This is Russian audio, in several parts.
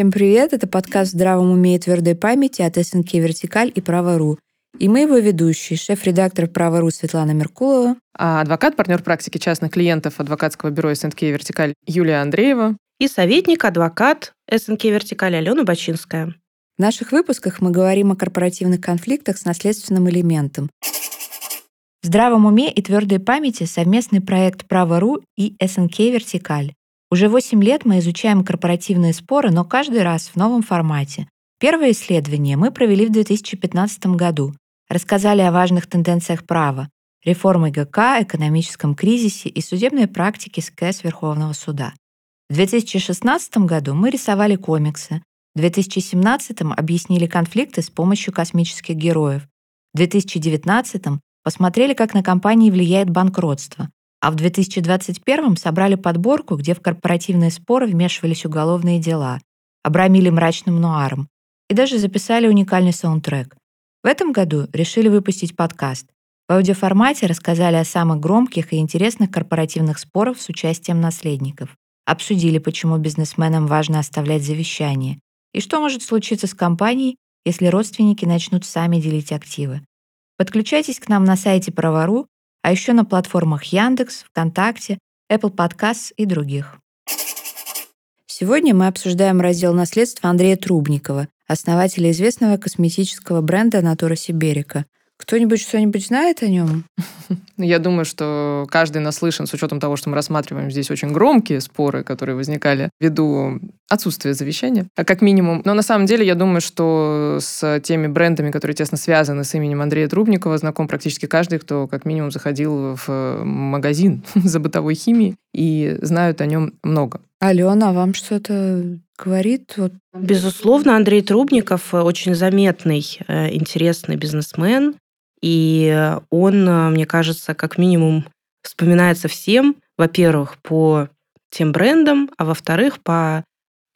Всем привет! Это подкаст «Здравом уме и твердой памяти» от СНК «Вертикаль» и «Право.ру». И мы его ведущие, шеф-редактор «Право.ру» Светлана Меркулова. А адвокат, партнер практики частных клиентов адвокатского бюро СНК «Вертикаль» Юлия Андреева. И советник, адвокат СНК «Вертикаль» Алена Бачинская. В наших выпусках мы говорим о корпоративных конфликтах с наследственным элементом. В здравом уме и твердой памяти совместный проект «Право.ру» и СНК «Вертикаль». Уже 8 лет мы изучаем корпоративные споры, но каждый раз в новом формате. Первое исследование мы провели в 2015 году. Рассказали о важных тенденциях права, реформе ГК, экономическом кризисе и судебной практике СКС Верховного суда. В 2016 году мы рисовали комиксы. В 2017 объяснили конфликты с помощью космических героев. В 2019 посмотрели, как на компании влияет банкротство. А в 2021 собрали подборку, где в корпоративные споры вмешивались уголовные дела, обрамили мрачным нуаром и даже записали уникальный саундтрек. В этом году решили выпустить подкаст. В аудиоформате рассказали о самых громких и интересных корпоративных спорах с участием наследников. Обсудили, почему бизнесменам важно оставлять завещание и что может случиться с компанией, если родственники начнут сами делить активы. Подключайтесь к нам на сайте Правору а еще на платформах Яндекс, ВКонтакте, Apple Podcasts и других. Сегодня мы обсуждаем раздел наследства Андрея Трубникова, основателя известного косметического бренда Натура Сиберика – кто-нибудь что-нибудь знает о нем? Я думаю, что каждый наслышан, с учетом того, что мы рассматриваем здесь очень громкие споры, которые возникали ввиду отсутствия завещания, а как минимум. Но на самом деле я думаю, что с теми брендами, которые тесно связаны с именем Андрея Трубникова, знаком практически каждый, кто как минимум заходил в магазин за бытовой химией и знают о нем много. Алена, а вам что-то говорит? Вот. Безусловно, Андрей Трубников очень заметный, э, интересный бизнесмен, и он, э, мне кажется, как минимум вспоминается всем, во-первых, по тем брендам, а во-вторых, по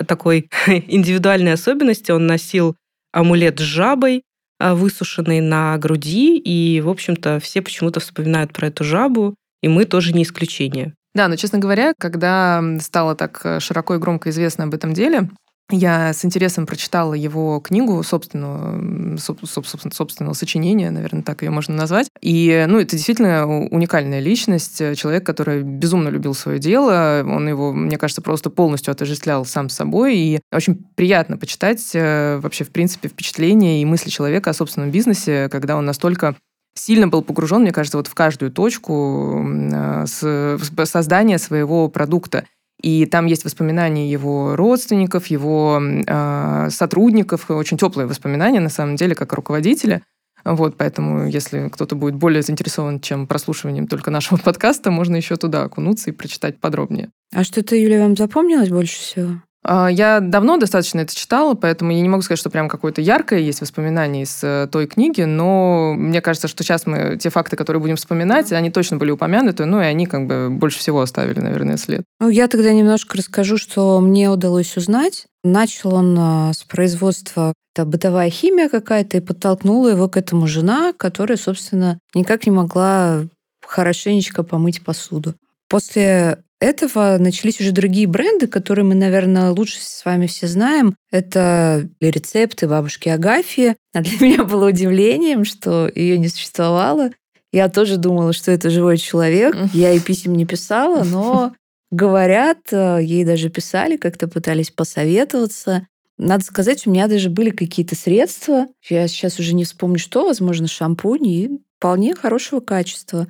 такой индивидуальной особенности. Он носил амулет с жабой, э, высушенный на груди, и, в общем-то, все почему-то вспоминают про эту жабу, и мы тоже не исключение. Да, но, честно говоря, когда стало так э, широко и громко известно об этом деле, я с интересом прочитала его книгу собственного, собственно, собственного сочинения, наверное, так ее можно назвать. И, ну, это действительно уникальная личность, человек, который безумно любил свое дело. Он его, мне кажется, просто полностью отождествлял сам собой. И очень приятно почитать э, вообще, в принципе, впечатления и мысли человека о собственном бизнесе, когда он настолько сильно был погружен, мне кажется, вот в каждую точку э, создания своего продукта. И там есть воспоминания его родственников, его э, сотрудников, очень теплые воспоминания, на самом деле, как руководителя. Вот, поэтому, если кто-то будет более заинтересован, чем прослушиванием только нашего подкаста, можно еще туда окунуться и прочитать подробнее. А что-то, Юлия, вам запомнилось больше всего? А, я давно достаточно это читала, поэтому я не могу сказать, что прям какое-то яркое есть воспоминание из э, той книги, но мне кажется, что сейчас мы те факты, которые будем вспоминать, они точно были упомянуты, ну и они как бы больше всего оставили, наверное, след. Ну, я тогда немножко расскажу, что мне удалось узнать. Начал он а, с производства это бытовая химия какая-то, и подтолкнула его к этому жена, которая, собственно, никак не могла хорошенечко помыть посуду. После этого начались уже другие бренды, которые мы, наверное, лучше с вами все знаем. Это рецепты бабушки Агафьи. А для меня было удивлением, что ее не существовало. Я тоже думала, что это живой человек. Я ей писем не писала, но говорят, э, ей даже писали, как-то пытались посоветоваться. Надо сказать, у меня даже были какие-то средства. Я сейчас уже не вспомню, что, возможно, шампунь и вполне хорошего качества.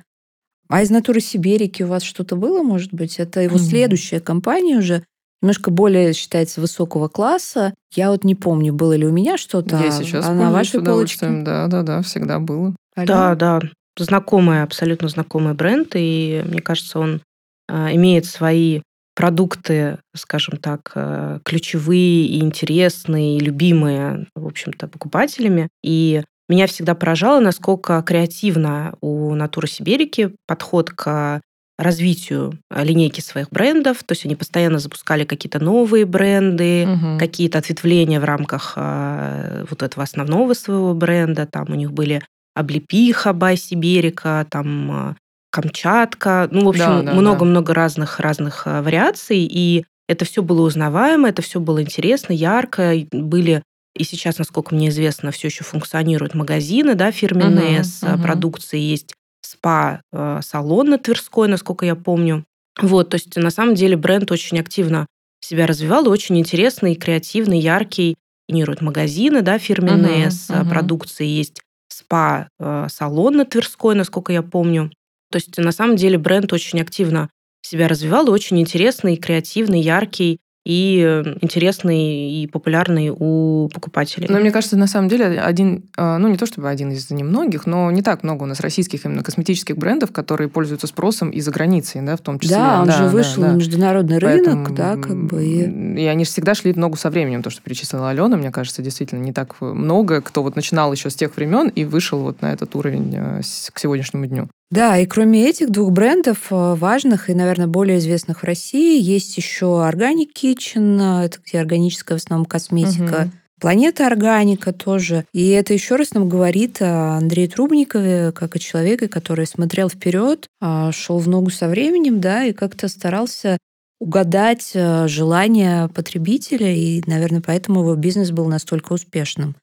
А из натуры Сибирики у вас что-то было, может быть? Это его mm-hmm. следующая компания уже, немножко более считается высокого класса. Я вот не помню, было ли у меня что-то. Я сейчас а на вашей полочке? Да, да, да, всегда было. Да, да, знакомый, абсолютно знакомый бренд, и мне кажется, он э, имеет свои продукты, скажем так, э, ключевые и интересные, и любимые, в общем-то, покупателями. И меня всегда поражало, насколько креативно у Натуры Сибирики подход к развитию линейки своих брендов. То есть они постоянно запускали какие-то новые бренды, угу. какие-то ответвления в рамках э, вот этого основного своего бренда. Там у них были облепиха Бай Сибирика, там э, Камчатка. Ну, в общем, много-много да, да. разных разных э, вариаций. И это все было узнаваемо, это все было интересно, ярко, были и сейчас, насколько мне известно, все еще функционируют магазины, да, фирменные uh-huh, с uh-huh. продукцией, есть спа-салон на Тверской, насколько я помню. Вот, то есть на самом деле бренд очень активно себя развивал, и очень интересный, креативный, яркий. Генерируют магазины, да, фирменные uh-huh, с uh-huh. продукцией, есть спа-салон на Тверской, насколько я помню. То есть на самом деле бренд очень активно себя развивал, и очень интересный, креативный, яркий и э, интересный и популярный у покупателей. Но мне кажется, на самом деле один, а, ну не то чтобы один из немногих, но не так много у нас российских именно косметических брендов, которые пользуются спросом и за границей, да, в том числе. Да, он да, же да, вышел да. на международный Поэтому, рынок, да, как бы. И... и они же всегда шли в ногу со временем, то, что перечислила Алена, мне кажется, действительно не так много, кто вот начинал еще с тех времен и вышел вот на этот уровень э, к сегодняшнему дню. Да, и кроме этих двух брендов э, важных и, наверное, более известных в России, есть еще Organic Kitchen, это где органическая в основном косметика, угу. Планета Органика тоже. И это еще раз нам говорит о Андрея Трубникове, как о человеке, который смотрел вперед, а, шел в ногу со временем, да, и как-то старался угадать э, желания потребителя, и, наверное, поэтому его бизнес был настолько успешным.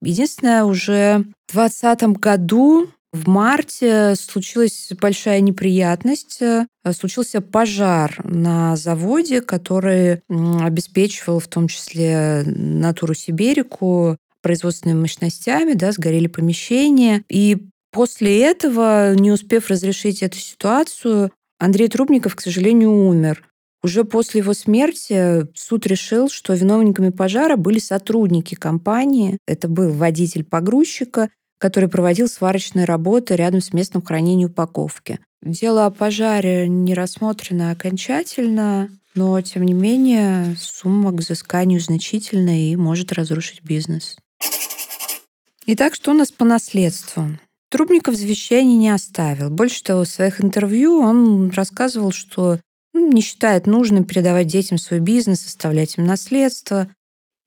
Единственное, уже в 2020 году в марте случилась большая неприятность. Э, случился пожар на заводе, который обеспечивал в том числе натуру Сибирику производственными мощностями, да, сгорели помещения. И после этого, не успев разрешить эту ситуацию, Андрей Трубников, к сожалению, умер. Уже после его смерти суд решил, что виновниками пожара были сотрудники компании. Это был водитель погрузчика, который проводил сварочные работы рядом с местом хранения упаковки. Дело о пожаре не рассмотрено окончательно, но, тем не менее, сумма к взысканию значительная и может разрушить бизнес. Итак, что у нас по наследству? Трубников завещание не оставил. Больше того, в своих интервью он рассказывал, что ну, не считает нужным передавать детям свой бизнес, оставлять им наследство.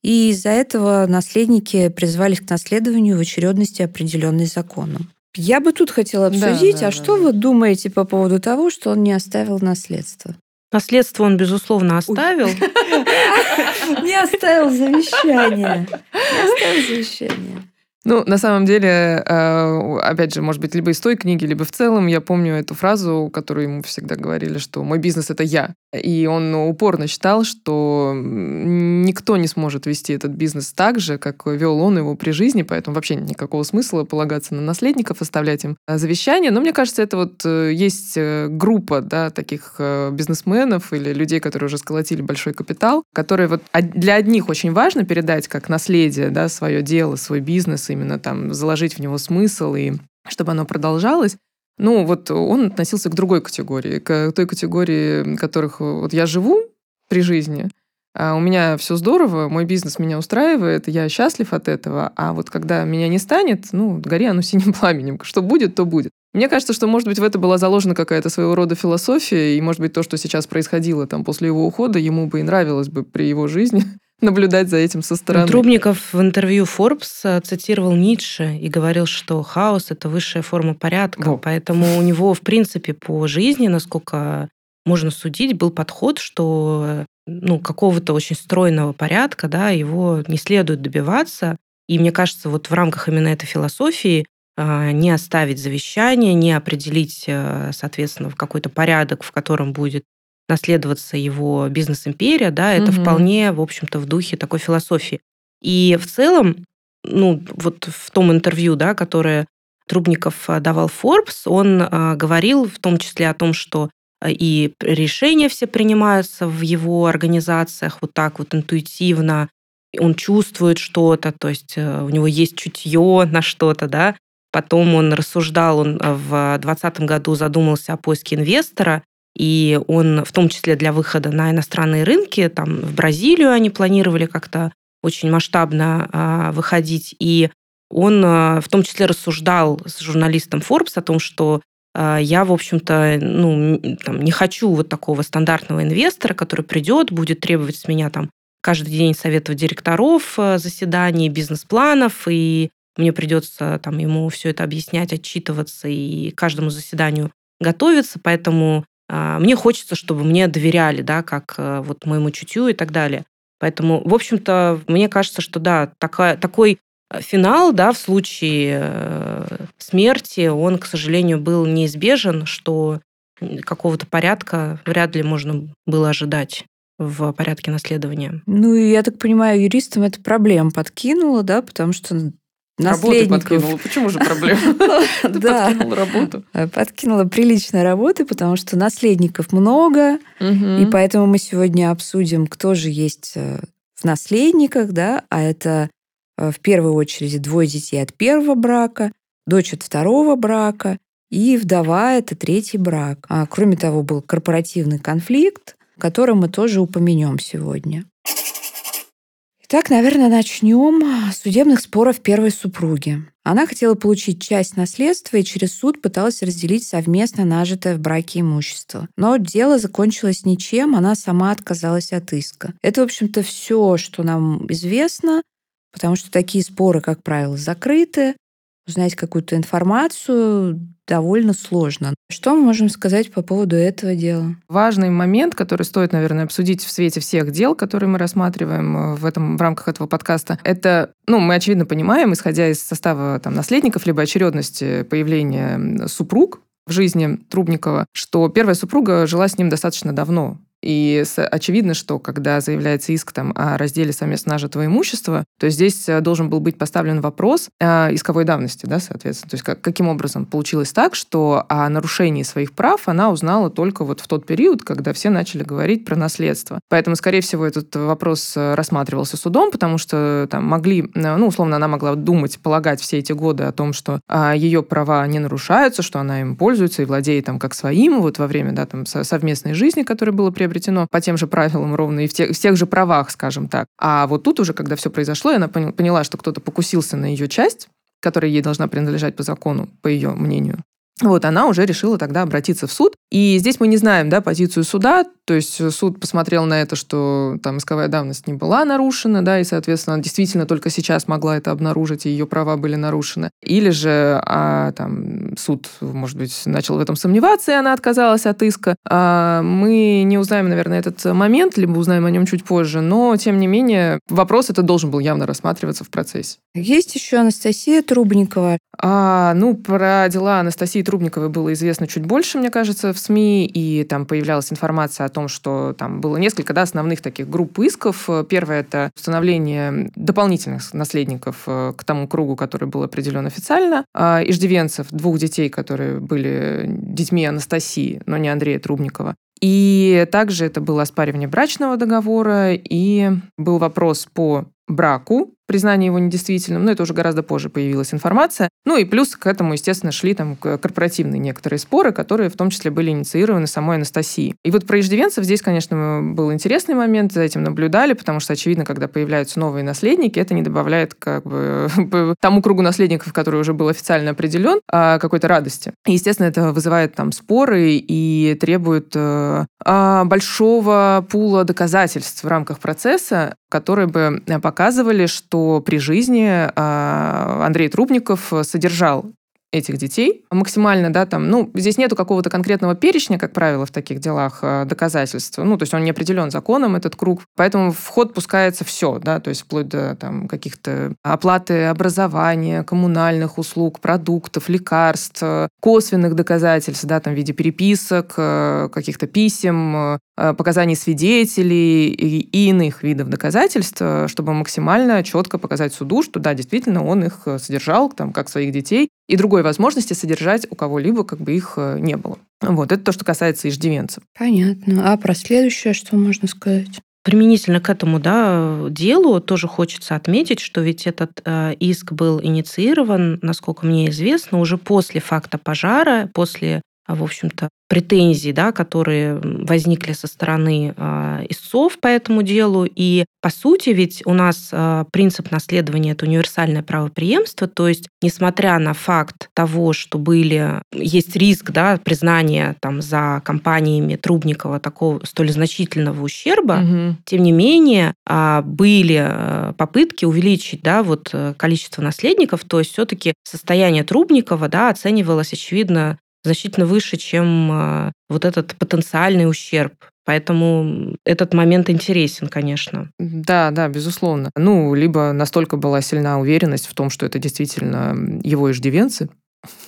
И из-за этого наследники призвались к наследованию в очередности, определенной законом. Я бы тут хотела обсудить, да, да, а да, что вы думаете по поводу того, что он не оставил наследство? Наследство он, безусловно, оставил. Не оставил завещание. Не оставил завещание. Ну, на самом деле, э, опять же, может быть, либо из той книги, либо в целом, я помню эту фразу, которую ему всегда говорили, что «мой бизнес — это я». И он упорно считал, что никто не сможет вести этот бизнес так же, как вел он его при жизни, поэтому вообще никакого смысла полагаться на наследников, оставлять им э, завещание. Но мне кажется, это вот э, есть группа да, таких бизнесменов или людей, которые уже сколотили большой капитал, которые вот для одних очень важно передать как наследие да, свое дело, свой бизнес именно там заложить в него смысл и чтобы оно продолжалось. Ну, вот он относился к другой категории, к той категории, которых вот я живу при жизни, а у меня все здорово, мой бизнес меня устраивает, я счастлив от этого, а вот когда меня не станет, ну, гори оно синим пламенем. Что будет, то будет. Мне кажется, что, может быть, в это была заложена какая-то своего рода философия, и, может быть, то, что сейчас происходило там после его ухода, ему бы и нравилось бы при его жизни наблюдать за этим со стороны. Трубников в интервью Forbes э, цитировал Ницше и говорил, что хаос — это высшая форма порядка. Во. Поэтому у него, в принципе, по жизни, насколько можно судить, был подход, что ну, какого-то очень стройного порядка, да, его не следует добиваться. И мне кажется, вот в рамках именно этой философии э, не оставить завещание, не определить, э, соответственно, в какой-то порядок, в котором будет наследоваться его бизнес-империя, да, это угу. вполне, в общем-то, в духе такой философии. И в целом, ну, вот в том интервью, да, которое Трубников э, давал Forbes, он э, говорил в том числе о том, что э, и решения все принимаются в его организациях вот так вот интуитивно, он чувствует что-то, то есть у него есть чутье на что-то, да. Потом он рассуждал, он в 2020 году задумался о поиске инвестора, и он в том числе для выхода на иностранные рынки, там в Бразилию они планировали как-то очень масштабно а, выходить, и он а, в том числе рассуждал с журналистом Forbes о том, что а, я, в общем-то, ну, там, не хочу вот такого стандартного инвестора, который придет, будет требовать с меня там каждый день советов директоров, заседаний, бизнес-планов, и мне придется там ему все это объяснять, отчитываться и каждому заседанию готовиться, поэтому мне хочется, чтобы мне доверяли, да, как э, вот моему чутью и так далее. Поэтому, в общем-то, мне кажется, что да, такая, такой э, финал, да, в случае э, смерти, он, к сожалению, был неизбежен, что какого-то порядка вряд ли можно было ожидать в порядке наследования. Ну, и я так понимаю, юристам это проблем подкинуло, да, потому что наследников... Работы подкинула. Почему же проблема? Ты подкинула работу. Э, подкинула приличной работы, потому что наследников много, и поэтому мы сегодня обсудим, кто же есть э, в наследниках, да, а это э, в первую очередь двое детей от первого брака, дочь от второго брака, и вдова — это третий брак. А, кроме того, был корпоративный конфликт, который мы тоже упомянем сегодня. Итак, наверное, начнем с судебных споров первой супруги. Она хотела получить часть наследства и через суд пыталась разделить совместно нажитое в браке имущество. Но дело закончилось ничем, она сама отказалась от иска. Это, в общем-то, все, что нам известно, потому что такие споры, как правило, закрыты узнать какую-то информацию довольно сложно. Что мы можем сказать по поводу этого дела? Важный момент, который стоит, наверное, обсудить в свете всех дел, которые мы рассматриваем э, в, этом, в рамках этого подкаста, это, ну, мы очевидно понимаем, исходя из состава там, наследников, либо очередности появления супруг в жизни Трубникова, что первая супруга жила с ним достаточно давно. И очевидно, что когда заявляется иск там, о разделе совместно нажитого имущества, то здесь э, должен был быть поставлен вопрос о исковой давности, да, соответственно. То есть как, каким образом получилось так, что о нарушении своих прав она узнала только вот в тот период, когда все начали говорить про наследство. Поэтому, скорее всего, этот вопрос э, рассматривался судом, потому что там могли, э, ну, условно, она могла думать, полагать все эти годы о том, что а, ее права не нарушаются, что она им пользуется и владеет там как своим, вот во время, да, там совместной жизни, которая была приобретена приобретено по тем же правилам ровно и в тех, в тех же правах, скажем так. А вот тут уже, когда все произошло, она поняла, что кто-то покусился на ее часть, которая ей должна принадлежать по закону, по ее мнению. Вот она уже решила тогда обратиться в суд. И здесь мы не знаем да, позицию суда, то есть суд посмотрел на это, что там исковая давность не была нарушена, да, и, соответственно, она действительно только сейчас могла это обнаружить, и ее права были нарушены. Или же а, там, суд, может быть, начал в этом сомневаться, и она отказалась от иска. А, мы не узнаем, наверное, этот момент, либо узнаем о нем чуть позже, но, тем не менее, вопрос это должен был явно рассматриваться в процессе. Есть еще Анастасия Трубникова. А, ну, про дела Анастасии Трубниковой было известно чуть больше, мне кажется, в СМИ, и там появлялась информация о том, что там было несколько да, основных таких групп исков. Первое – это установление дополнительных наследников э, к тому кругу, который был определен официально. А, иждивенцев, двух детей, которые были детьми Анастасии, но не Андрея Трубникова. И также это было оспаривание брачного договора, и был вопрос по браку признание его недействительным, но это уже гораздо позже появилась информация. Ну и плюс к этому, естественно, шли там корпоративные некоторые споры, которые в том числе были инициированы самой Анастасией. И вот про иждивенцев здесь, конечно, был интересный момент, за этим наблюдали, потому что, очевидно, когда появляются новые наследники, это не добавляет как бы тому кругу наследников, который уже был официально определен, а какой-то радости. И, естественно, это вызывает там споры и требует э, а, большого пула доказательств в рамках процесса, которые бы показывали, что при жизни а, Андрей Трубников содержал этих детей. Максимально, да, там, ну, здесь нету какого-то конкретного перечня, как правило, в таких делах э, доказательств, ну, то есть он не определен законом, этот круг, поэтому в ход пускается все, да, то есть вплоть до там каких-то оплаты образования, коммунальных услуг, продуктов, лекарств, косвенных доказательств, да, там в виде переписок, э, каких-то писем, э, показаний свидетелей и иных видов доказательств, чтобы максимально четко показать суду, что да, действительно он их содержал, там, как своих детей, и другой возможности содержать у кого-либо как бы их э, не было. Вот, это то, что касается иждивенцев. Понятно. А про следующее что можно сказать? Применительно к этому да, делу тоже хочется отметить, что ведь этот э, иск был инициирован, насколько мне известно, уже после факта пожара, после в общем-то, претензий, да, которые возникли со стороны э, истцов по этому делу. И, по сути, ведь у нас э, принцип наследования – это универсальное правоприемство, то есть, несмотря на факт того, что были, есть риск да, признания там, за компаниями Трубникова такого столь значительного ущерба, угу. тем не менее, э, были попытки увеличить да, вот, количество наследников, то есть все-таки состояние Трубникова да, оценивалось, очевидно, значительно выше, чем а, вот этот потенциальный ущерб. Поэтому этот момент интересен, конечно. Да, да, безусловно. Ну, либо настолько была сильна уверенность в том, что это действительно его иждивенцы,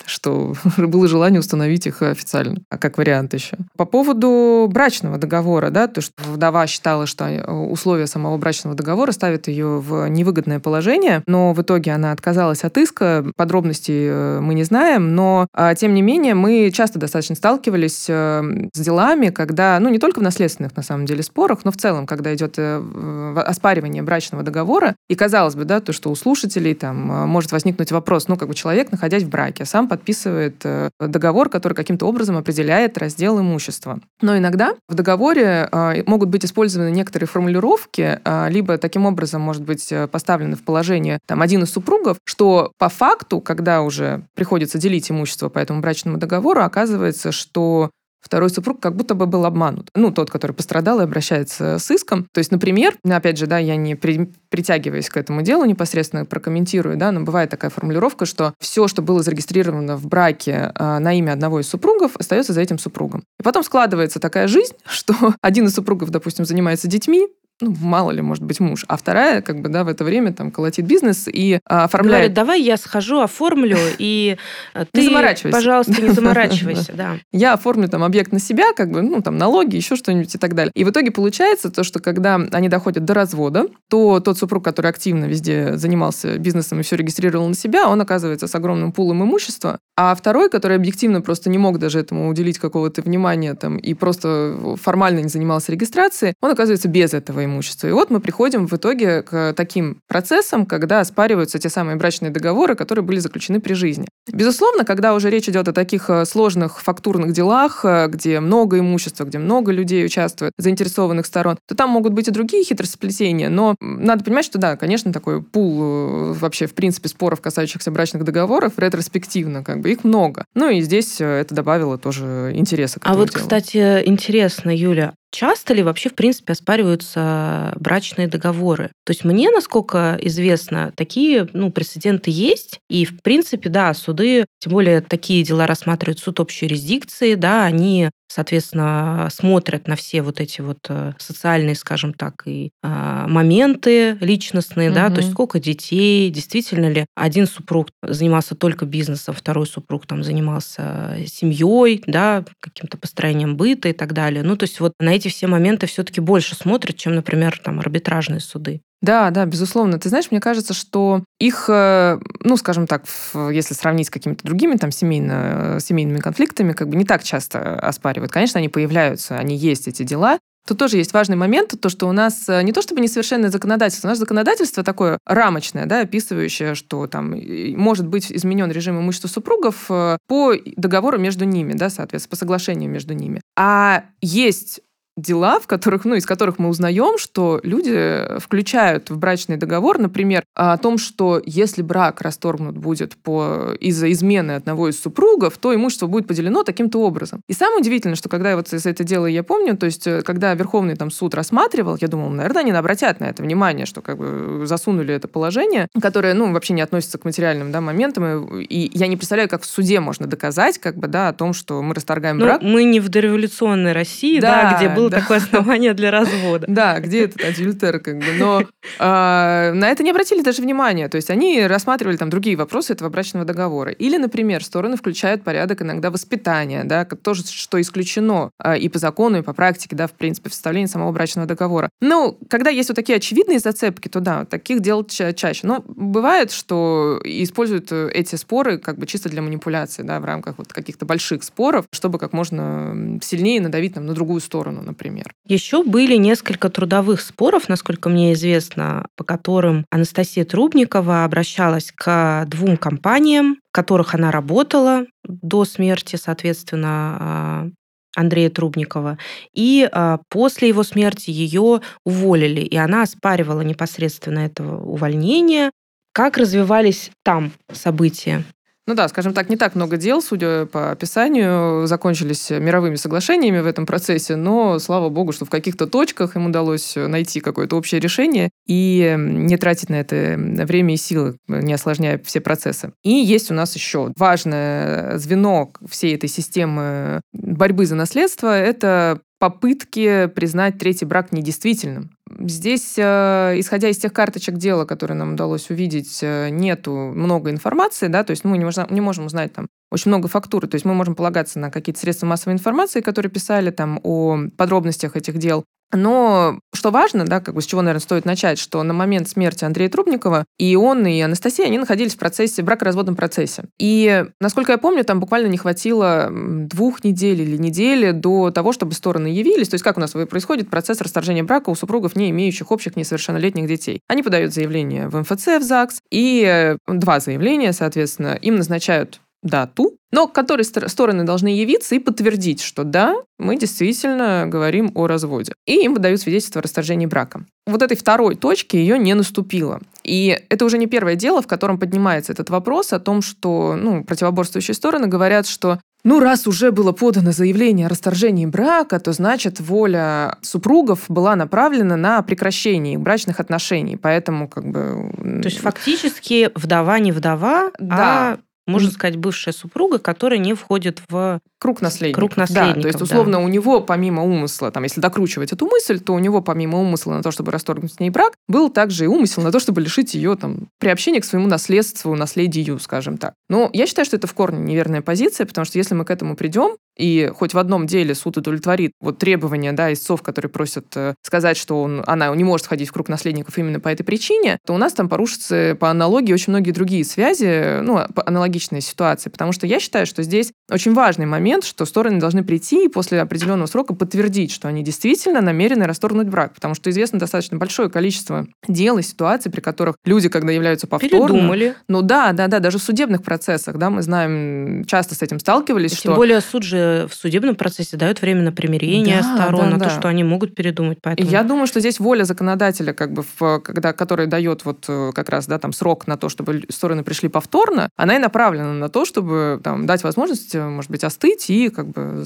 что было желание установить их официально, а как вариант еще. По поводу брачного договора, да, то, что вдова считала, что условия самого брачного договора ставят ее в невыгодное положение, но в итоге она отказалась от иска, подробностей э, мы не знаем, но, а, тем не менее, мы часто достаточно сталкивались э, с делами, когда, ну, не только в наследственных, на самом деле, спорах, но в целом, когда идет э, оспаривание брачного договора, и казалось бы, да, то, что у слушателей там может возникнуть вопрос, ну, как бы человек, находясь в браке, сам подписывает э, договор, который каким-то образом определяет раздел имущества. Но иногда в договоре э, могут быть использованы некоторые формулировки, э, либо таким образом может быть поставлены в положение там, один из супругов, что по факту, когда уже приходится делить имущество по этому брачному договору, оказывается, что второй супруг как будто бы был обманут. Ну, тот, который пострадал и обращается с иском. То есть, например, опять же, да, я не при, притягиваясь к этому делу непосредственно прокомментирую, да, но бывает такая формулировка, что все, что было зарегистрировано в браке э, на имя одного из супругов, остается за этим супругом. И потом складывается такая жизнь, что один из супругов, допустим, занимается детьми, ну, мало ли, может быть, муж. А вторая, как бы, да, в это время там колотит бизнес и а, оформляет... Говорит, давай я схожу, оформлю, и э, ты, не заморачивайся. пожалуйста, не заморачивайся, да. Я оформлю там объект на себя, как бы, ну, там, налоги, еще что-нибудь и так далее. И в итоге получается то, что когда они доходят до развода, то тот супруг, который активно везде занимался бизнесом и все регистрировал на себя, он оказывается с огромным пулом имущества, а второй, который объективно просто не мог даже этому уделить какого-то внимания там и просто формально не занимался регистрацией, он оказывается без этого имущества. И вот мы приходим в итоге к таким процессам, когда оспариваются те самые брачные договоры, которые были заключены при жизни. Безусловно, когда уже речь идет о таких э, сложных фактурных делах, э, где много имущества, где много людей участвует, заинтересованных сторон, то там могут быть и другие хитросплетения. Но надо понимать, что да, конечно, такой пул э, вообще, в принципе, споров, касающихся брачных договоров, ретроспективно, как бы их много. Ну и здесь это добавило тоже интереса к А вот, делу. кстати, интересно, Юля, Часто ли вообще, в принципе, оспариваются брачные договоры? То есть мне, насколько известно, такие ну, прецеденты есть. И, в принципе, да, суды, тем более такие дела рассматривают суд общей юрисдикции, да, они соответственно, смотрят на все вот эти вот э, социальные, скажем так, и а, моменты личностные, угу. да, то есть сколько детей, действительно ли один супруг занимался только бизнесом, второй супруг там занимался семьей, да, каким-то построением быта и так далее. Ну, то есть вот на эти все моменты все-таки больше смотрят, чем, например, там арбитражные суды. Да, да, безусловно. Ты знаешь, мне кажется, что их, э, ну, скажем так, если сравнить с какими-то другими там семейно, семейными конфликтами, как бы не так часто оспаривают. Конечно, они появляются, они есть, эти дела, Тут тоже есть важный момент, то, что у нас э, не то чтобы несовершенное законодательство, у нас законодательство такое рамочное, да, описывающее, что там может быть изменен режим имущества супругов э, по договору между ними, да, соответственно, по соглашению между ними. А есть дела, в которых, ну, из которых мы узнаем, что люди включают в брачный договор, например, о том, что если брак расторгнут будет по, из-за измены одного из супругов, то имущество будет поделено таким-то образом. И самое удивительное, что когда вот за это дело я помню, то есть э, когда Верховный там суд рассматривал, я думала, наверное, они обратят на это внимание, что как бы засунули это положение, которое, ну, вообще не относится к материальным, да, моментам, и, и я не представляю, как в суде можно доказать, как бы, да, о том, что мы расторгаем ну, брак. Мы не в дореволюционной России, да, да где был да. такое основание для развода. Да, где этот адюльтер, как бы. Но а, на это не обратили даже внимания. То есть они рассматривали там другие вопросы этого брачного договора. Или, например, стороны включают порядок иногда воспитания, да, тоже, что исключено а, и по закону, и по практике, да, в принципе, в составлении самого брачного договора. Ну, когда есть вот такие очевидные зацепки, то да, таких дел ча- чаще. Но бывает, что используют эти споры как бы чисто для манипуляции, да, в рамках вот каких-то больших споров, чтобы как можно сильнее надавить там, на другую сторону, например. Еще были несколько трудовых споров, насколько мне известно, по которым Анастасия Трубникова обращалась к двум компаниям, в которых она работала до смерти, соответственно, а, Андрея Трубникова. И а, после его смерти ее уволили, и она оспаривала непосредственно этого увольнения. Как развивались там события? Ну да, скажем так, не так много дел, судя по описанию, закончились мировыми соглашениями в этом процессе, но слава богу, что в каких-то точках им удалось найти какое-то общее решение и не тратить на это время и силы, не осложняя все процессы. И есть у нас еще важное звено всей этой системы борьбы за наследство — это попытки признать третий брак недействительным. Здесь, э, исходя из тех карточек дела, которые нам удалось увидеть, э, нету много информации, да, то есть мы не можем, не можем узнать там очень много фактуры, то есть мы можем полагаться на какие-то средства массовой информации, которые писали там о подробностях этих дел, но что важно, да, как бы с чего, наверное, стоит начать, что на момент смерти Андрея Трубникова и он, и Анастасия, они находились в процессе, бракоразводном процессе. И, насколько я помню, там буквально не хватило двух недель или недели до того, чтобы стороны явились. То есть как у нас происходит процесс расторжения брака у супругов, не имеющих общих несовершеннолетних детей. Они подают заявление в МФЦ, в ЗАГС, и два заявления, соответственно, им назначают дату, но к которой стороны должны явиться и подтвердить, что да, мы действительно говорим о разводе. И им выдают свидетельство о расторжении брака. Вот этой второй точки ее не наступило. И это уже не первое дело, в котором поднимается этот вопрос о том, что ну, противоборствующие стороны говорят, что ну, раз уже было подано заявление о расторжении брака, то значит воля супругов была направлена на прекращение их брачных отношений. Поэтому как бы... То есть фактически вдова не вдова, да. а можно сказать, бывшая супруга, которая не входит в круг наследников. Круг наследников да, то есть, условно, да. у него помимо умысла, там, если докручивать эту мысль, то у него помимо умысла на то, чтобы расторгнуть с ней брак, был также и умысел на то, чтобы лишить ее там, приобщения к своему наследству, наследию, скажем так. Но я считаю, что это в корне неверная позиция, потому что если мы к этому придем, и хоть в одном деле суд удовлетворит вот требования да, истцов, которые просят э, сказать, что он, она не может входить в круг наследников именно по этой причине, то у нас там порушатся по аналогии очень многие другие связи, ну, аналогичные ситуации. Потому что я считаю, что здесь очень важный момент, что стороны должны прийти и после определенного срока подтвердить, что они действительно намерены расторгнуть брак. Потому что известно достаточно большое количество дел и ситуаций, при которых люди, когда являются повторно... Передумали. Ну да, да, да, даже в судебных процессах, да, мы знаем, часто с этим сталкивались, и что... Тем более суд же в судебном процессе дают время на примирение да, сторон, да, на да. то, что они могут передумать. Поэтому... Я думаю, что здесь воля законодателя, как бы, в, когда, который дает вот э, как раз да, там, срок на то, чтобы стороны пришли повторно, она и направлена на то, чтобы там, дать возможность, э, может быть, остыть и как бы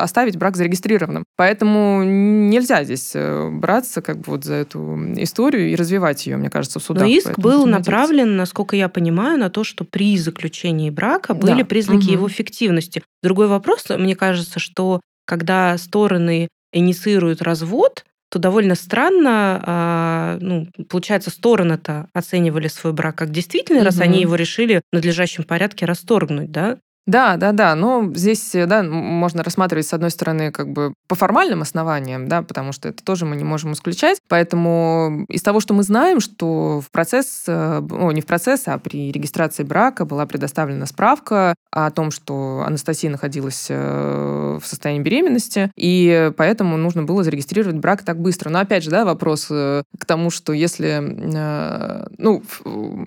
оставить брак зарегистрированным. Поэтому нельзя здесь э, браться как бы вот за эту историю и развивать ее, мне кажется, в судах. Но иск был направлен, насколько я понимаю, на то, что при заключении брака были да. признаки угу. его фиктивности. Другой вопрос, мне кажется, что когда стороны инициируют развод, то довольно странно, а, ну, получается, стороны-то оценивали свой брак как действительный, угу. раз они его решили в надлежащем порядке расторгнуть, да? Да, да, да. Но здесь, э, да, можно рассматривать, с одной стороны, как бы по формальным основаниям, да, потому что это тоже мы не можем исключать. Поэтому из того, что мы знаем, что в процесс, э, о, не в процесс, а при регистрации брака была предоставлена справка о том, что Анастасия находилась э, в состоянии беременности, и поэтому нужно было зарегистрировать брак так быстро. Но опять же, да, вопрос к тому, что если, ну,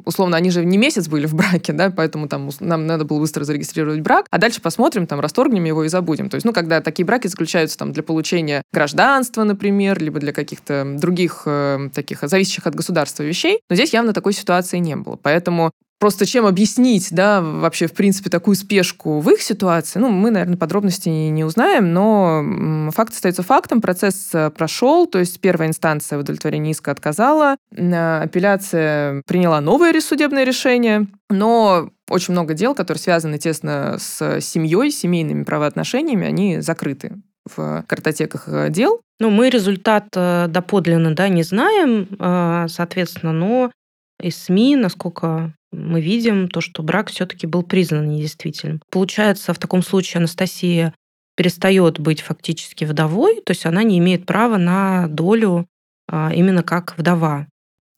условно, они же не месяц были в браке, да, поэтому там нам надо было быстро зарегистрировать регистрировать брак, а дальше посмотрим, там, расторгнем его и забудем. То есть, ну, когда такие браки заключаются там для получения гражданства, например, либо для каких-то других э, таких зависящих от государства вещей, но здесь явно такой ситуации не было. Поэтому Просто чем объяснить, да, вообще, в принципе, такую спешку в их ситуации, ну, мы, наверное, подробностей не узнаем, но факт остается фактом, процесс э, прошел, то есть первая инстанция в удовлетворении иска отказала, апелляция приняла новое судебное решение, но очень много дел, которые связаны тесно с семьей, семейными правоотношениями, они закрыты в картотеках э, дел. Ну, мы результат э, доподлинно да, не знаем, соответственно, но из СМИ, насколько мы видим то, что брак все-таки был признан недействительным. Получается, в таком случае Анастасия перестает быть фактически вдовой, то есть она не имеет права на долю а, именно как вдова.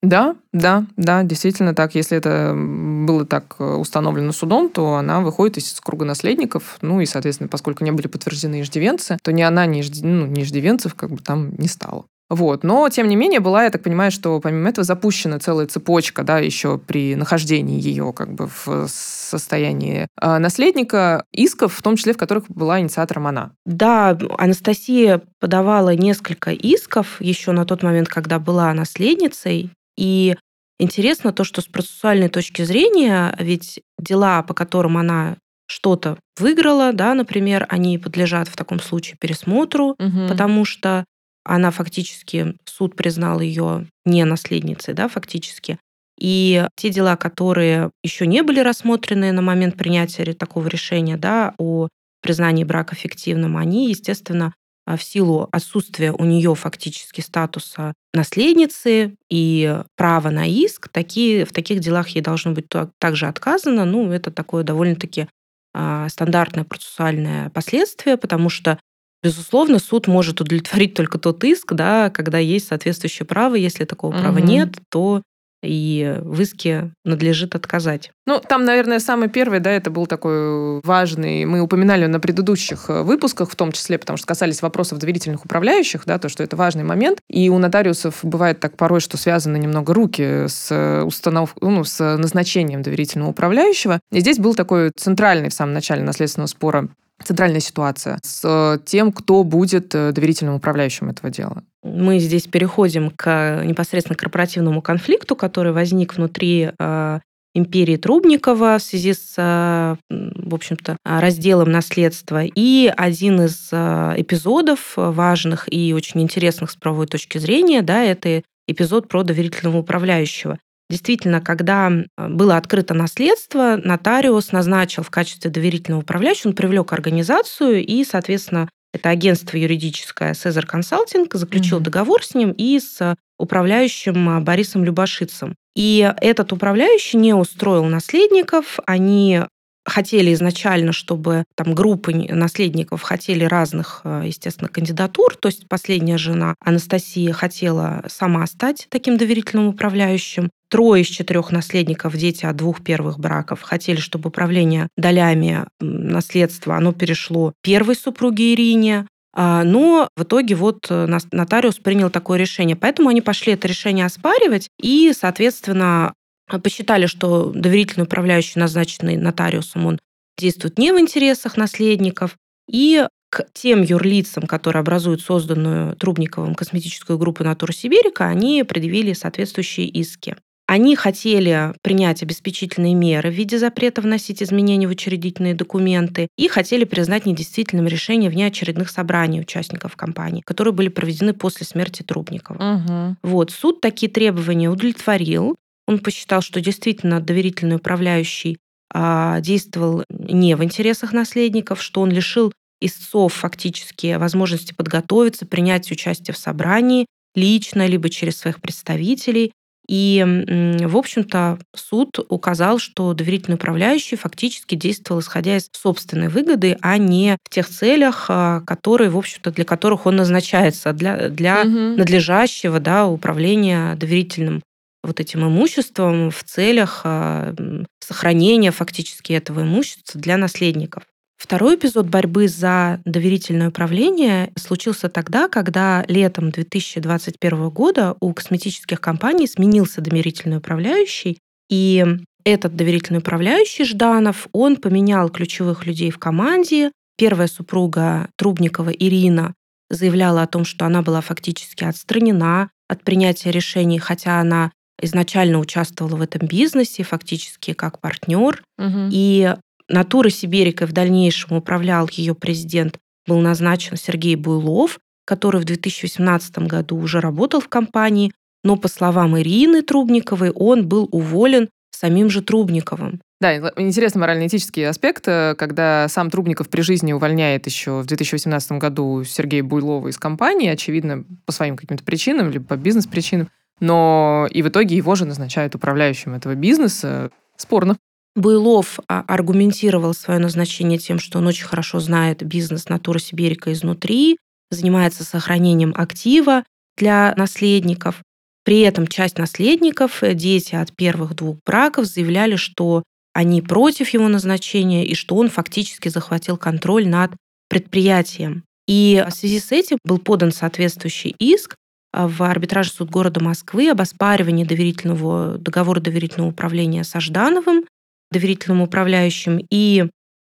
Да, да, да, действительно так. Если это было так э, установлено судом, то она выходит из круга наследников, ну и, соответственно, поскольку не были подтверждены иждивенцы, то ни она, ни, ижди, ну, ни иждивенцев как бы там не стало. Вот. Но, тем не менее, была, я так понимаю, что помимо этого запущена целая цепочка, да, еще при нахождении ее как бы в состоянии а, наследника исков, в том числе в которых была инициатором она. Да, Анастасия подавала несколько исков еще на тот момент, когда была наследницей, и интересно то, что с процессуальной точки зрения, ведь дела, по которым она что-то выиграла, да, например, они подлежат в таком случае пересмотру, угу. потому что она фактически, суд признал ее не наследницей, да, фактически. И те дела, которые еще не были рассмотрены на момент принятия такого решения, да, о признании брака фиктивным, они, естественно, в силу отсутствия у нее фактически статуса наследницы и права на иск, такие, в таких делах ей должно быть также отказано. Ну, это такое довольно-таки а, стандартное процессуальное последствие, потому что Безусловно, суд может удовлетворить только тот иск, да, когда есть соответствующее право. Если такого угу. права нет, то и в иске надлежит отказать. Ну, там, наверное, самый первый, да, это был такой важный, мы упоминали на предыдущих э, выпусках в том числе, потому что касались вопросов доверительных управляющих, да, то, что это важный момент. И у нотариусов бывает так порой, что связаны немного руки с установ... ну, с назначением доверительного управляющего. И здесь был такой центральный в самом начале наследственного спора центральная ситуация с э, тем, кто будет э, доверительным управляющим этого дела. Мы здесь переходим к непосредственно корпоративному конфликту, который возник внутри э, империи Трубникова в связи с, в общем-то, разделом наследства. И один из эпизодов важных и очень интересных с правовой точки зрения, да, это эпизод про доверительного управляющего. Действительно, когда было открыто наследство, нотариус назначил в качестве доверительного управляющего, он привлек организацию, и, соответственно, это агентство юридическое Cesar Consulting заключил угу. договор с ним и с управляющим Борисом Любашицем. И этот управляющий не устроил наследников, они хотели изначально, чтобы там группы наследников хотели разных, э, естественно, кандидатур. То есть последняя жена Анастасия хотела сама стать таким доверительным управляющим. Трое из четырех наследников, дети от двух первых браков, хотели, чтобы управление долями наследства оно перешло первой супруге Ирине, а, но в итоге вот э, нотариус принял такое решение. Поэтому они пошли это решение оспаривать, и, соответственно, посчитали, что доверительный управляющий, назначенный нотариусом, он действует не в интересах наследников, и к тем юрлицам, которые образуют созданную Трубниковым косметическую группу «Натура Сибирика», они предъявили соответствующие иски. Они хотели принять обеспечительные меры в виде запрета вносить изменения в учредительные документы и хотели признать недействительным решение внеочередных собраний участников компании, которые были проведены после смерти Трубникова. Угу. Вот, суд такие требования удовлетворил, он посчитал, что действительно доверительный управляющий а, действовал не в интересах наследников, что он лишил истцов фактически возможности подготовиться, принять участие в собрании лично, либо через своих представителей. И, в общем-то, суд указал, что доверительный управляющий фактически действовал исходя из собственной выгоды, а не в тех целях, а, которые, в общем-то, для которых он назначается, для, для угу. надлежащего да, управления доверительным вот этим имуществом в целях а, сохранения фактически этого имущества для наследников. Второй эпизод борьбы за доверительное управление случился тогда, когда летом 2021 года у косметических компаний сменился доверительный управляющий, и этот доверительный управляющий Жданов, он поменял ключевых людей в команде. Первая супруга Трубникова Ирина заявляла о том, что она была фактически отстранена от принятия решений, хотя она изначально участвовала в этом бизнесе фактически как партнер. Угу. И Натура Сибирика в дальнейшем управлял ее президент, был назначен Сергей Буйлов, который в 2018 году уже работал в компании, но, по словам Ирины Трубниковой, он был уволен самим же Трубниковым. Да, интересный морально-этический аспект, э, когда сам Трубников при жизни увольняет еще в 2018 году Сергея Буйлова из компании, очевидно, по своим каким-то причинам, либо по бизнес-причинам но и в итоге его же назначают управляющим этого бизнеса. Спорно. Буйлов а, аргументировал свое назначение тем, что он очень хорошо знает бизнес Натура Сибирика изнутри, занимается сохранением актива для наследников. При этом часть наследников, э, дети от первых двух браков, заявляли, что они против его назначения и что он фактически захватил контроль над предприятием. И в связи с этим был подан соответствующий иск, в арбитраж суд города Москвы об оспаривании доверительного, договора доверительного управления с Ждановым, доверительным управляющим. И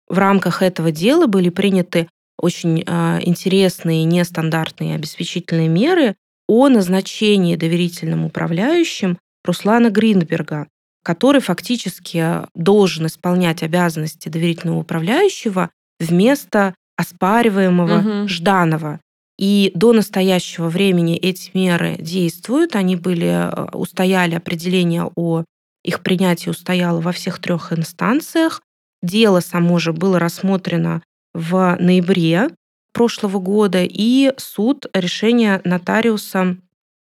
в рамках этого дела были приняты очень а, интересные нестандартные обеспечительные меры о назначении доверительным управляющим Руслана Гринберга, который фактически должен исполнять обязанности доверительного управляющего вместо оспариваемого угу. Жданова. И до настоящего времени эти меры действуют. Они были, э, устояли определение о их принятии устояло во всех трех инстанциях. Дело само же было рассмотрено в ноябре прошлого года, и суд решение нотариуса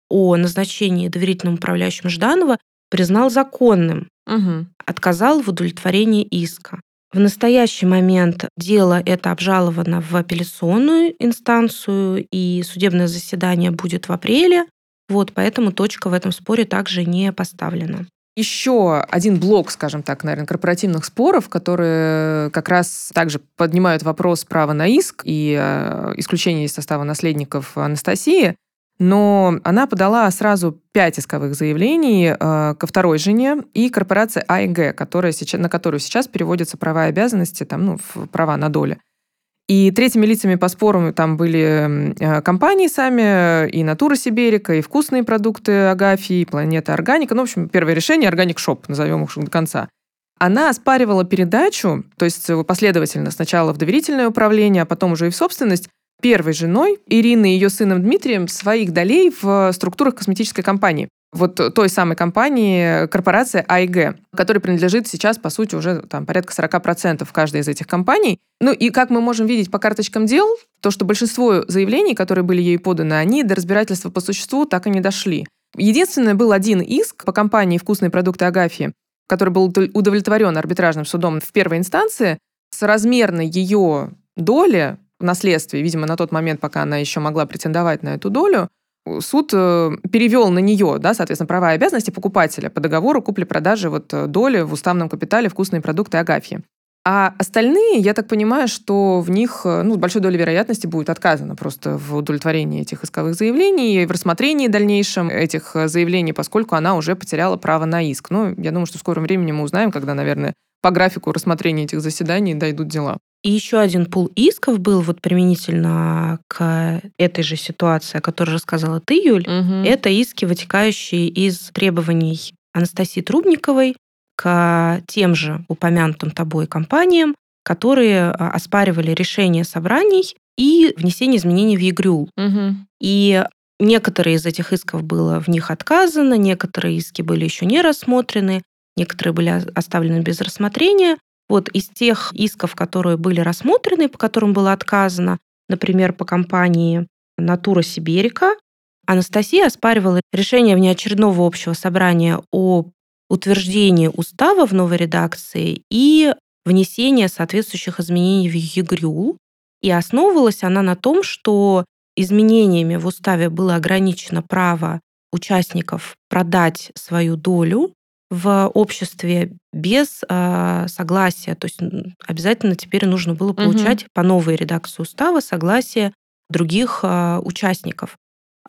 о назначении доверительным управляющим Жданова признал законным, угу. отказал в удовлетворении иска. В настоящий момент дело это обжаловано в апелляционную инстанцию, и судебное заседание будет в апреле. Вот, поэтому точка в этом споре также не поставлена. Еще один блок, скажем так, наверное, корпоративных споров, которые как раз также поднимают вопрос права на иск и э, исключение из состава наследников Анастасии. Но она подала сразу пять исковых заявлений э, ко второй жене и корпорации АИГ, которая сейчас, на которую сейчас переводятся права и обязанности, там, ну, права на доли. И третьими лицами по спору там были э, компании сами, и Natura Siberica, и вкусные продукты Агафии, и Planeta Organica. Ну, в общем, первое решение Organic Shop, назовем их до конца. Она оспаривала передачу, то есть последовательно сначала в доверительное управление, а потом уже и в собственность, первой женой Ирины и ее сыном Дмитрием своих долей в структурах косметической компании вот той самой компании, корпорация АИГ, которая принадлежит сейчас, по сути, уже там порядка 40% каждой из этих компаний. Ну и как мы можем видеть по карточкам дел, то, что большинство заявлений, которые были ей поданы, они до разбирательства по существу так и не дошли. Единственное, был один иск по компании «Вкусные продукты Агафьи», который был удовлетворен арбитражным судом в первой инстанции, с размерной ее доли в наследстве, видимо, на тот момент, пока она еще могла претендовать на эту долю, суд э, перевел на нее, да, соответственно, права и обязанности покупателя по договору купли-продажи вот э, доли в уставном капитале вкусные продукты Агафьи. А остальные, я так понимаю, что в них э, ну, большой долей вероятности будет отказано просто в удовлетворении этих исковых заявлений и в рассмотрении дальнейшем этих заявлений, поскольку она уже потеряла право на иск. Ну, я думаю, что в скором времени мы узнаем, когда, наверное, по графику рассмотрения этих заседаний дойдут дела. И еще один пул исков был вот применительно к этой же ситуации, о которой рассказала ты, Юль. Угу. Это иски, вытекающие из требований Анастасии Трубниковой к тем же упомянутым тобой компаниям, которые а, оспаривали решение собраний и внесение изменений в ЕГРЮЛ. Угу. И некоторые из этих исков было в них отказано, некоторые иски были еще не рассмотрены, некоторые были оставлены без рассмотрения. Вот из тех исков, которые были рассмотрены, по которым было отказано, например, по компании «Натура Сиберика», Анастасия оспаривала решение внеочередного общего собрания о утверждении устава в новой редакции и внесение соответствующих изменений в ЕГРЮЛ. И основывалась она на том, что изменениями в уставе было ограничено право участников продать свою долю в обществе без э, согласия. То есть обязательно теперь нужно было получать угу. по новой редакции устава согласие других э, участников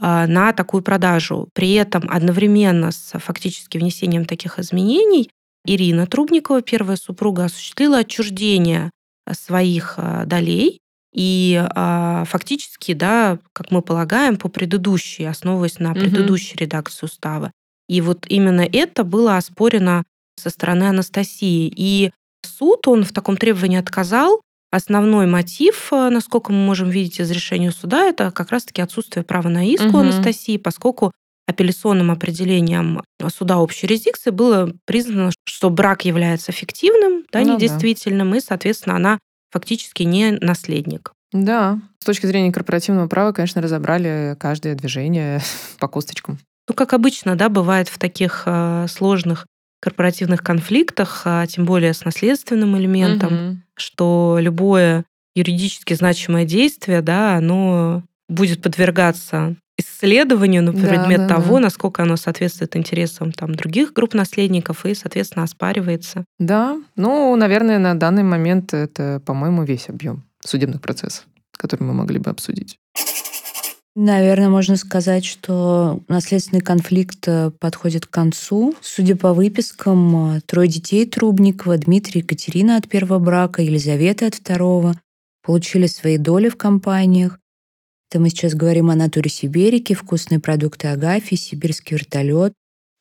э, на такую продажу. При этом одновременно с фактически внесением таких изменений Ирина Трубникова, первая супруга, осуществила отчуждение своих э, долей и э, фактически, да, как мы полагаем, по предыдущей, основываясь на предыдущей угу. редакции устава, и вот именно это было оспорено со стороны Анастасии. И суд, он в таком требовании отказал. Основной мотив, э, насколько мы можем видеть из решения суда, это как раз-таки отсутствие права на иск угу. у Анастасии, поскольку апелляционным определением суда общей юрисдикции было признано, что брак является фиктивным, да, ну, недействительным, да. и, соответственно, она фактически не наследник. Да, с точки зрения корпоративного права, конечно, разобрали каждое движение по косточкам. Ну, как обычно, да, бывает в таких э, сложных корпоративных конфликтах, а тем более с наследственным элементом, угу. что любое юридически значимое действие, да, оно будет подвергаться исследованию на предмет да, да, того, да. насколько оно соответствует интересам там, других групп наследников и, соответственно, оспаривается. Да, ну, наверное, на данный момент это, по-моему, весь объем судебных процессов, который мы могли бы обсудить. Наверное, можно сказать, что наследственный конфликт э, подходит к концу. Судя по выпискам, э, трое детей Трубникова, Дмитрий и Екатерина от первого брака, Елизавета от второго, получили свои доли в компаниях. Это мы сейчас говорим о натуре Сибирики, вкусные продукты Агафии, сибирский вертолет.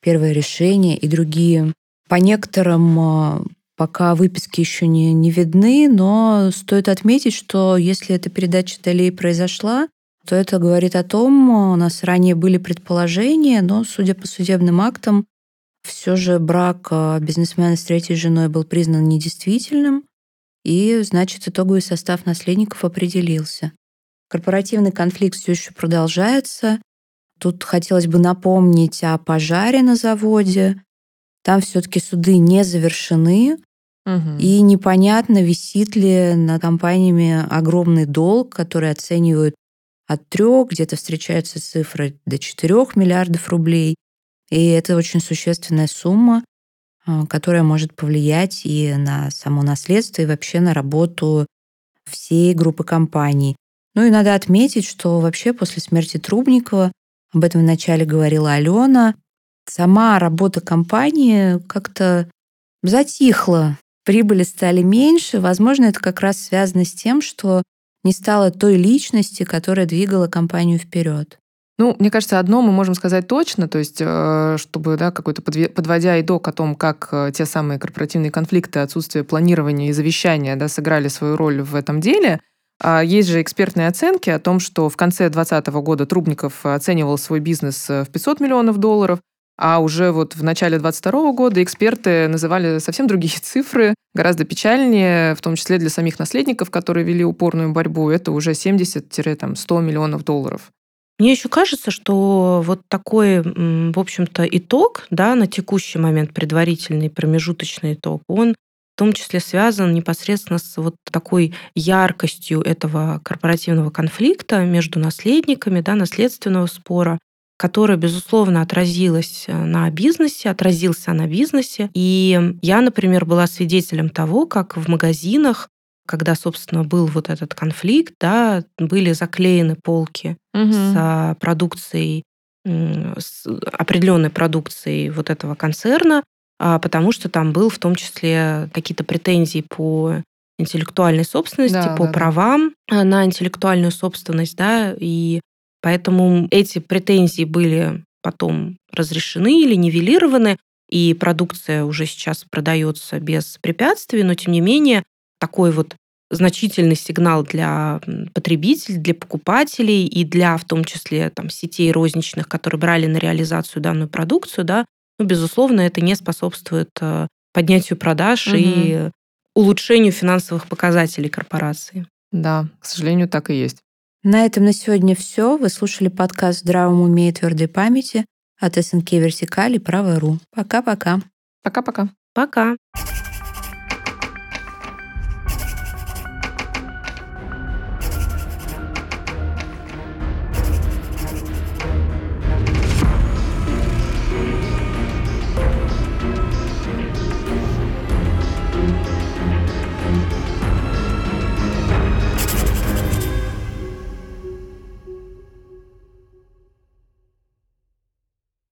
первое решение и другие. По некоторым а, пока выписки еще не, не видны, но стоит отметить, что если эта передача долей произошла, то это говорит о том, у нас ранее были предположения, но, судя по судебным актам, все же брак а, бизнесмена с третьей женой был признан недействительным, и, значит, итоговый состав наследников определился. Корпоративный конфликт все еще продолжается. Тут хотелось бы напомнить о пожаре на заводе. Там все-таки суды не завершены, угу. и непонятно, висит ли над компаниями огромный долг, который оценивают от трех, где-то встречаются цифры до 4 миллиардов рублей. И это очень существенная сумма, а, которая может повлиять и на само наследство, и вообще на работу всей группы компаний. Ну и надо отметить, что вообще после смерти Трубникова, об этом вначале говорила Алена, сама работа компании как-то затихла. Прибыли стали меньше. Возможно, это как раз связано с тем, что не стало той личности, которая двигала компанию вперед. Ну, мне кажется, одно мы можем сказать точно, то есть, э, чтобы, да, какой-то подводя итог о том, как э, те самые корпоративные конфликты, отсутствие планирования и завещания, да, сыграли свою роль в этом деле, а, есть же экспертные оценки о том, что в конце 2020 года Трубников оценивал свой бизнес э, в 500 миллионов долларов, а уже вот в начале 2022 года эксперты называли совсем другие цифры, гораздо печальнее, в том числе для самих наследников, которые вели упорную борьбу, это уже 70-100 миллионов долларов. Мне еще кажется, что вот такой, в общем-то, итог, да, на текущий момент предварительный, промежуточный итог, он в том числе связан непосредственно с вот такой яркостью этого корпоративного конфликта между наследниками, да, наследственного спора, который, безусловно, отразилась э, на бизнесе, отразился на бизнесе. И я, например, была свидетелем того, как в магазинах когда, собственно, был вот этот конфликт, да, были заклеены полки угу. с а, продукцией, с определенной продукцией вот этого концерна, а, потому что там был в том числе какие-то претензии по интеллектуальной собственности, да, по да, правам да. на интеллектуальную собственность, да, и поэтому эти претензии были потом разрешены или нивелированы, и продукция уже сейчас продается без препятствий, но тем не менее такой вот значительный сигнал для потребителей, для покупателей и для, в том числе, там, сетей розничных, которые брали на реализацию данную продукцию, да, ну, безусловно, это не способствует э, поднятию продаж угу. и улучшению финансовых показателей корпорации. Да, к сожалению, так и есть. На этом на сегодня все. Вы слушали подкаст «В здравом уме и твердой памяти» от СНК Вертикали Право.ру. Пока-пока. Пока-пока. Пока. -пока. Пока.